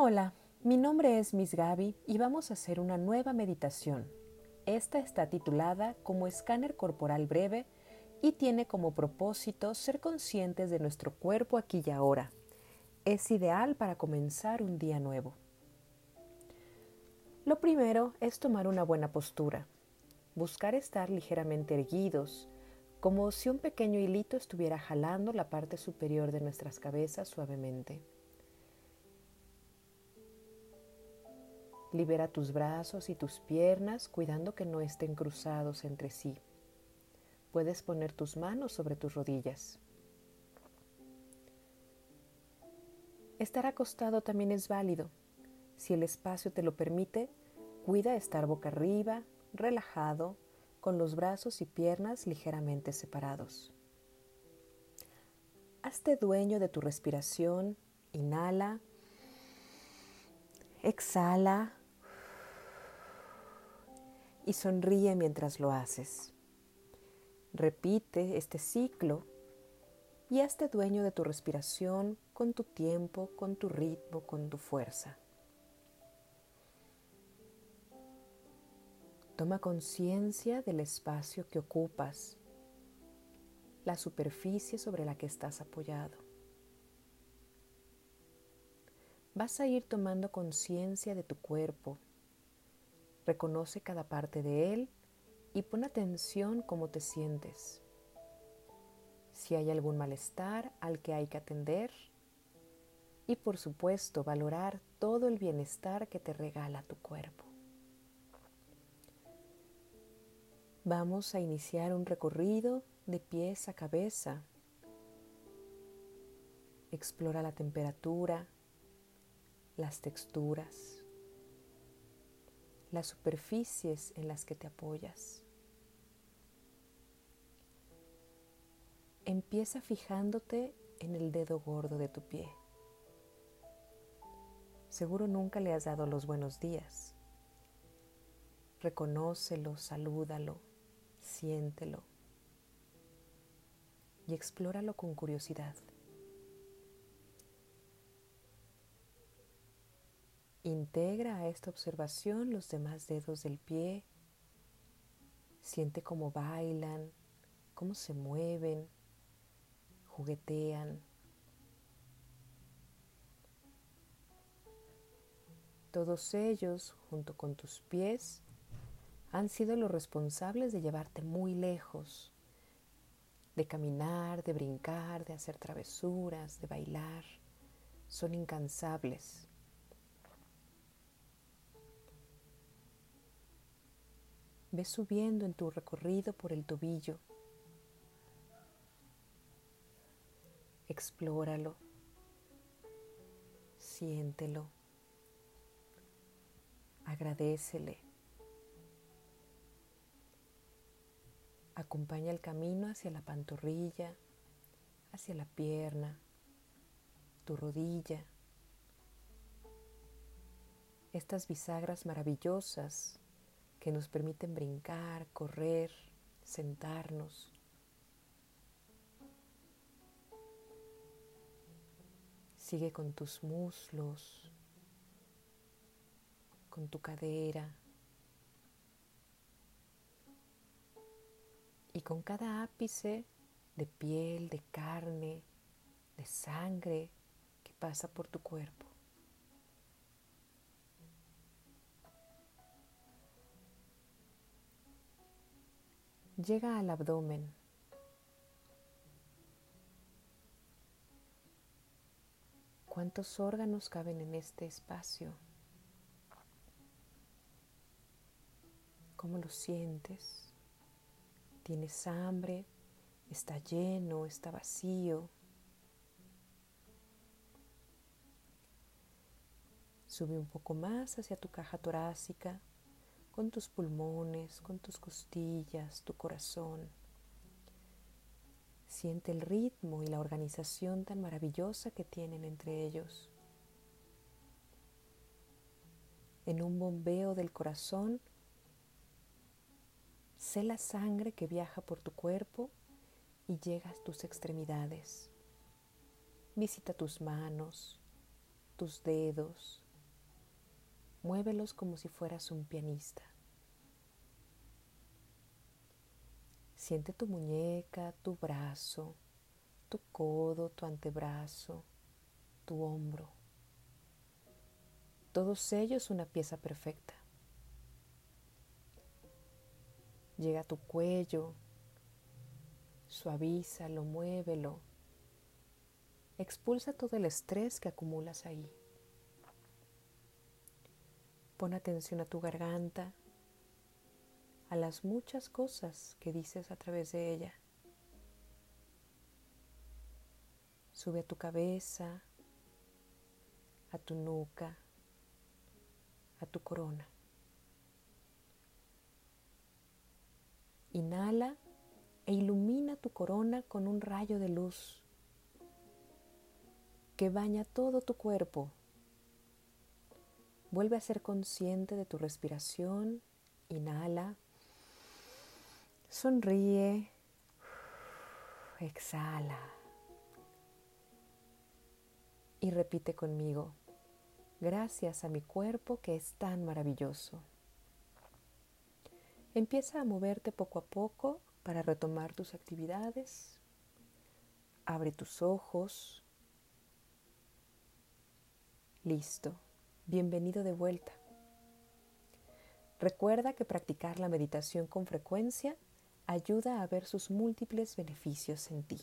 Hola, mi nombre es Miss Gaby y vamos a hacer una nueva meditación. Esta está titulada como escáner corporal breve y tiene como propósito ser conscientes de nuestro cuerpo aquí y ahora. Es ideal para comenzar un día nuevo. Lo primero es tomar una buena postura. Buscar estar ligeramente erguidos, como si un pequeño hilito estuviera jalando la parte superior de nuestras cabezas suavemente. Libera tus brazos y tus piernas cuidando que no estén cruzados entre sí. Puedes poner tus manos sobre tus rodillas. Estar acostado también es válido. Si el espacio te lo permite, cuida estar boca arriba, relajado, con los brazos y piernas ligeramente separados. Hazte dueño de tu respiración. Inhala. Exhala y sonríe mientras lo haces. Repite este ciclo y hazte dueño de tu respiración con tu tiempo, con tu ritmo, con tu fuerza. Toma conciencia del espacio que ocupas, la superficie sobre la que estás apoyado. Vas a ir tomando conciencia de tu cuerpo, Reconoce cada parte de él y pon atención cómo te sientes. Si hay algún malestar al que hay que atender y por supuesto valorar todo el bienestar que te regala tu cuerpo. Vamos a iniciar un recorrido de pies a cabeza. Explora la temperatura, las texturas las superficies en las que te apoyas. Empieza fijándote en el dedo gordo de tu pie. Seguro nunca le has dado los buenos días. Reconócelo, salúdalo, siéntelo y explóralo con curiosidad. Integra a esta observación los demás dedos del pie. Siente cómo bailan, cómo se mueven, juguetean. Todos ellos, junto con tus pies, han sido los responsables de llevarte muy lejos, de caminar, de brincar, de hacer travesuras, de bailar. Son incansables. Ve subiendo en tu recorrido por el tobillo. Explóralo. Siéntelo. Agradecele. Acompaña el camino hacia la pantorrilla, hacia la pierna, tu rodilla. Estas bisagras maravillosas que nos permiten brincar, correr, sentarnos. Sigue con tus muslos, con tu cadera. Y con cada ápice de piel, de carne, de sangre que pasa por tu cuerpo. Llega al abdomen. ¿Cuántos órganos caben en este espacio? ¿Cómo lo sientes? ¿Tienes hambre? ¿Está lleno? ¿Está vacío? Sube un poco más hacia tu caja torácica con tus pulmones, con tus costillas, tu corazón. Siente el ritmo y la organización tan maravillosa que tienen entre ellos. En un bombeo del corazón, sé la sangre que viaja por tu cuerpo y llega a tus extremidades. Visita tus manos, tus dedos, Muévelos como si fueras un pianista. Siente tu muñeca, tu brazo, tu codo, tu antebrazo, tu hombro. Todos ellos una pieza perfecta. Llega a tu cuello, suavízalo, muévelo. Expulsa todo el estrés que acumulas ahí. Pon atención a tu garganta, a las muchas cosas que dices a través de ella. Sube a tu cabeza, a tu nuca, a tu corona. Inhala e ilumina tu corona con un rayo de luz que baña todo tu cuerpo. Vuelve a ser consciente de tu respiración. Inhala. Sonríe. Exhala. Y repite conmigo. Gracias a mi cuerpo que es tan maravilloso. Empieza a moverte poco a poco para retomar tus actividades. Abre tus ojos. Listo. Bienvenido de vuelta. Recuerda que practicar la meditación con frecuencia ayuda a ver sus múltiples beneficios en ti.